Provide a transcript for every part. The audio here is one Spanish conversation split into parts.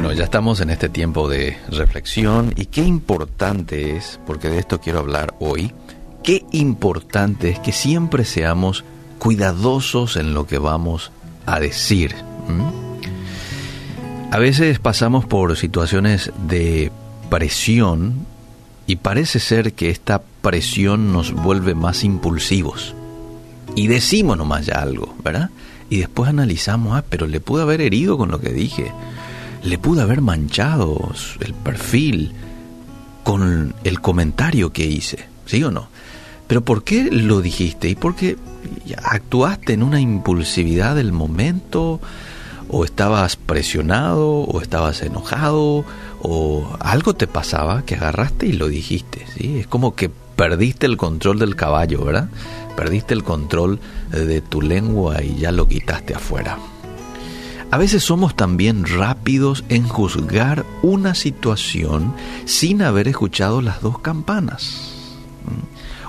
Bueno, ya estamos en este tiempo de reflexión y qué importante es, porque de esto quiero hablar hoy, qué importante es que siempre seamos cuidadosos en lo que vamos a decir. A veces pasamos por situaciones de presión y parece ser que esta presión nos vuelve más impulsivos. Y decimos nomás ya algo, ¿verdad? Y después analizamos, ah, pero le pude haber herido con lo que dije le pudo haber manchado el perfil con el comentario que hice, ¿sí o no? Pero ¿por qué lo dijiste? ¿Y por qué actuaste en una impulsividad del momento? ¿O estabas presionado? ¿O estabas enojado? ¿O algo te pasaba que agarraste y lo dijiste? ¿sí? Es como que perdiste el control del caballo, ¿verdad? Perdiste el control de tu lengua y ya lo quitaste afuera. A veces somos también rápidos en juzgar una situación sin haber escuchado las dos campanas.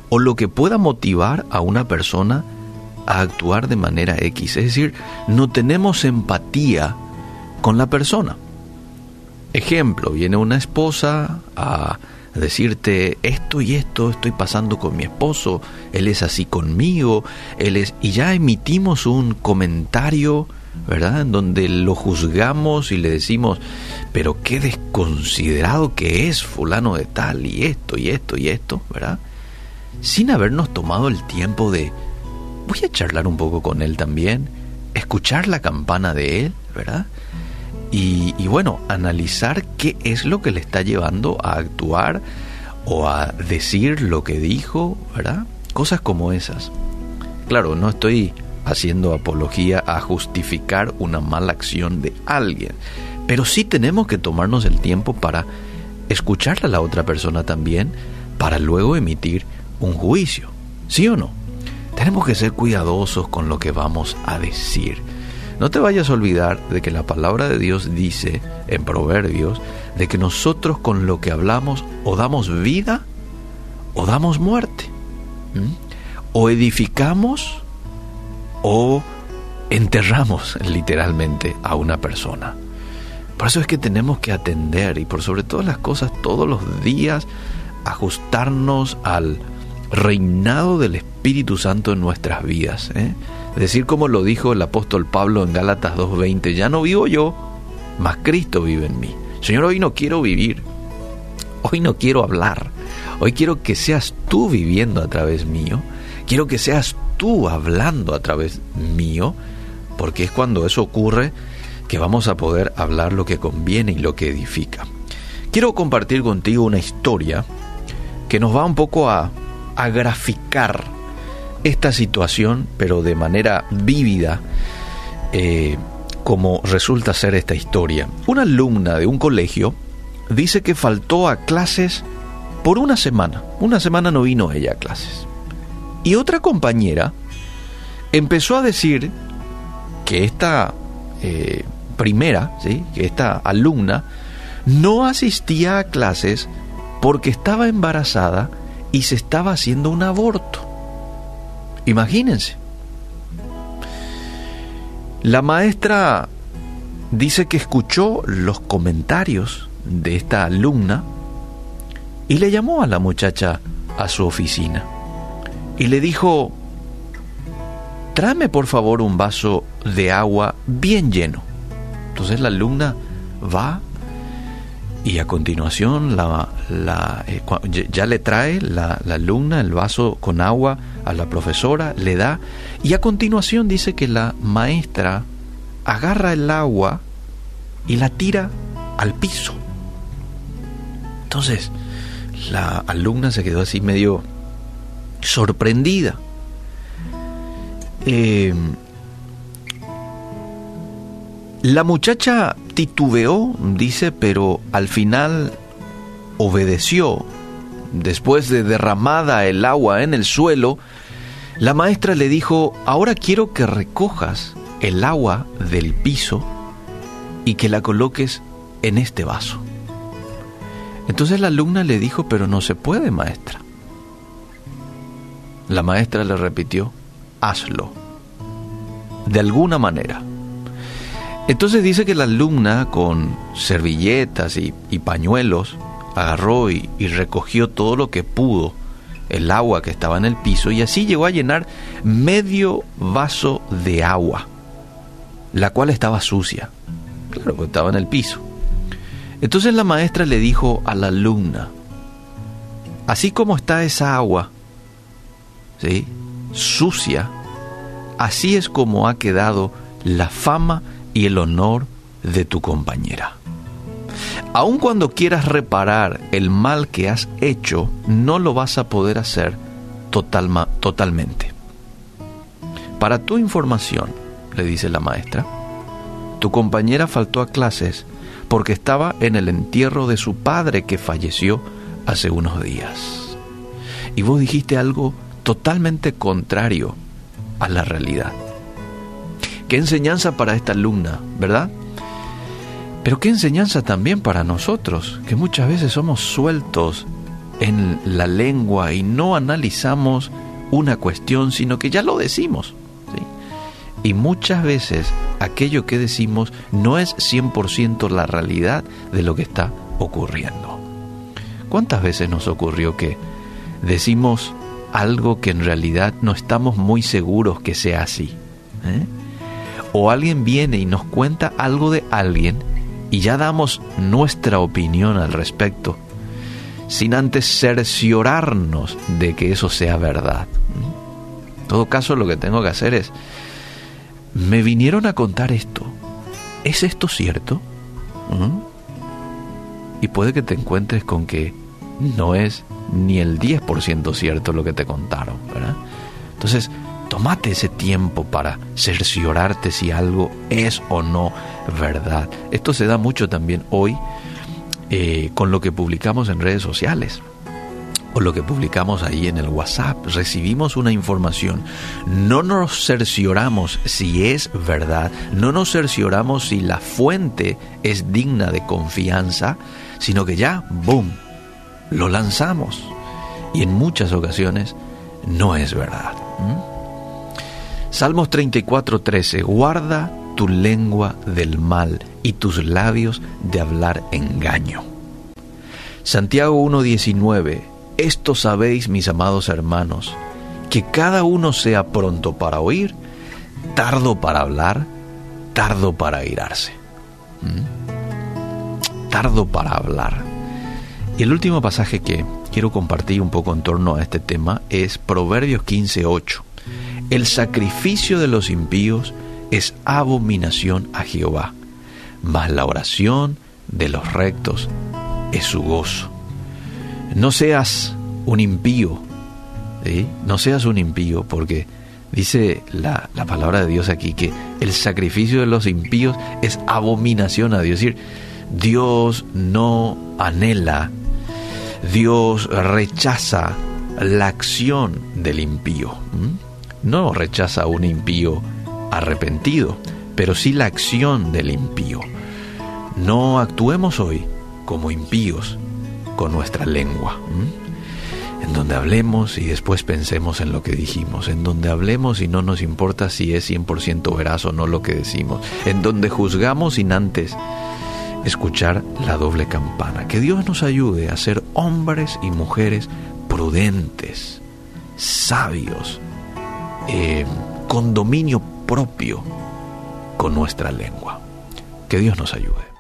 O lo que pueda motivar a una persona a actuar de manera X. Es decir, no tenemos empatía con la persona. Ejemplo, viene una esposa a decirte esto y esto estoy pasando con mi esposo, él es así conmigo, él es y ya emitimos un comentario ¿verdad? En donde lo juzgamos y le decimos, pero qué desconsiderado que es fulano de tal y esto y esto y esto, ¿verdad? Sin habernos tomado el tiempo de, voy a charlar un poco con él también, escuchar la campana de él, ¿verdad? Y, bueno, analizar qué es lo que le está llevando a actuar o a decir lo que dijo, ¿verdad? Cosas como esas. Claro, no estoy haciendo apología a justificar una mala acción de alguien. Pero sí tenemos que tomarnos el tiempo para escuchar a la otra persona también, para luego emitir un juicio. ¿Sí o no? Tenemos que ser cuidadosos con lo que vamos a decir. No te vayas a olvidar de que la palabra de Dios dice en Proverbios de que nosotros con lo que hablamos o damos vida o damos muerte. O edificamos o enterramos literalmente a una persona. Por eso es que tenemos que atender y por sobre todas las cosas todos los días ajustarnos al reinado del Espíritu Santo en nuestras vidas. ¿eh? Decir como lo dijo el apóstol Pablo en Gálatas 2.20, ya no vivo yo, mas Cristo vive en mí. Señor, hoy no quiero vivir, hoy no quiero hablar, hoy quiero que seas tú viviendo a través mío, quiero que seas tú hablando a través mío, porque es cuando eso ocurre que vamos a poder hablar lo que conviene y lo que edifica. Quiero compartir contigo una historia que nos va un poco a, a graficar esta situación, pero de manera vívida, eh, como resulta ser esta historia. Una alumna de un colegio dice que faltó a clases por una semana. Una semana no vino ella a clases. Y otra compañera empezó a decir que esta eh, primera, ¿sí? que esta alumna, no asistía a clases porque estaba embarazada y se estaba haciendo un aborto. Imagínense. La maestra dice que escuchó los comentarios de esta alumna y le llamó a la muchacha a su oficina y le dijo, tráeme por favor un vaso de agua bien lleno. Entonces la alumna va y a continuación la, eh, ya le trae la, la, alumna el vaso con agua a la profesora, le da y a continuación dice que la maestra agarra el agua y la tira al piso. Entonces la alumna se quedó así medio sorprendida. Eh, la muchacha titubeó, dice, pero al final obedeció. Después de derramada el agua en el suelo, la maestra le dijo, ahora quiero que recojas el agua del piso y que la coloques en este vaso. Entonces la alumna le dijo, pero no se puede, maestra. La maestra le repitió, hazlo, de alguna manera. Entonces dice que la alumna con servilletas y, pañuelos agarró y, recogió todo lo que pudo, el agua que estaba en el piso, y así llegó a llenar medio vaso de agua, la cual estaba sucia. Claro, porque estaba en el piso. Entonces la maestra le dijo a la alumna, así como está esa agua, ¿sí? sucia, así es como ha quedado la fama y el honor de tu compañera. Aun cuando quieras reparar el mal que has hecho, no lo vas a poder hacer totalmente. Para tu información, le dice la maestra, tu compañera faltó a clases porque estaba en el entierro de su padre que falleció hace unos días. Y vos dijiste algo totalmente contrario a la realidad. Qué enseñanza para esta alumna, ¿verdad? Pero qué enseñanza también para nosotros, que muchas veces somos sueltos en la lengua y no analizamos una cuestión, sino que ya lo decimos. Y muchas veces aquello que decimos no es 100% la realidad de lo que está ocurriendo. ¿Cuántas veces nos ocurrió que decimos algo que en realidad no estamos muy seguros que sea así? ¿Eh? O alguien viene y nos cuenta algo de alguien y ya damos nuestra opinión al respecto, sin antes cerciorarnos de que eso sea verdad. En todo caso, lo que tengo que hacer es, me vinieron a contar esto, ¿es esto cierto? Y puede que te encuentres con que no es ni el 10% cierto lo que te contaron, ¿verdad? Entonces, Tómate ese tiempo para cerciorarte si algo es o no verdad. Esto se da mucho también hoy eh, con lo que publicamos en redes sociales o lo que publicamos ahí en el WhatsApp. Recibimos una información, no nos cercioramos si es verdad, no nos cercioramos si la fuente es digna de confianza, sino que ya, ¡boom!, lo lanzamos. Y en muchas ocasiones no es verdad. Salmos 34, 13. Guarda tu lengua del mal y tus labios de hablar engaño. Santiago 1.19. Esto sabéis, mis amados hermanos, que cada uno sea pronto para oír, tardo para hablar, tardo para airarse. ¿Mm? Tardo para hablar. Y el último pasaje que quiero compartir un poco en torno a este tema es Proverbios 15.8. El sacrificio de los impíos es abominación a Jehová, mas la oración de los rectos es su gozo. No seas un impío, no seas un impío, porque dice la, la, palabra de Dios aquí que el sacrificio de los impíos es abominación a Dios. Es decir, Dios no anhela, Dios rechaza la acción del impío no rechaza un impío arrepentido, pero sí la acción del impío. No actuemos hoy como impíos con nuestra lengua, en donde hablemos y después pensemos en lo que dijimos, en donde hablemos y no nos importa si es 100% veraz o no lo que decimos, en donde juzgamos sin antes escuchar la doble campana. Que Dios nos ayude a ser hombres y mujeres prudentes, sabios, eh, con dominio propio con nuestra lengua. Que Dios nos ayude.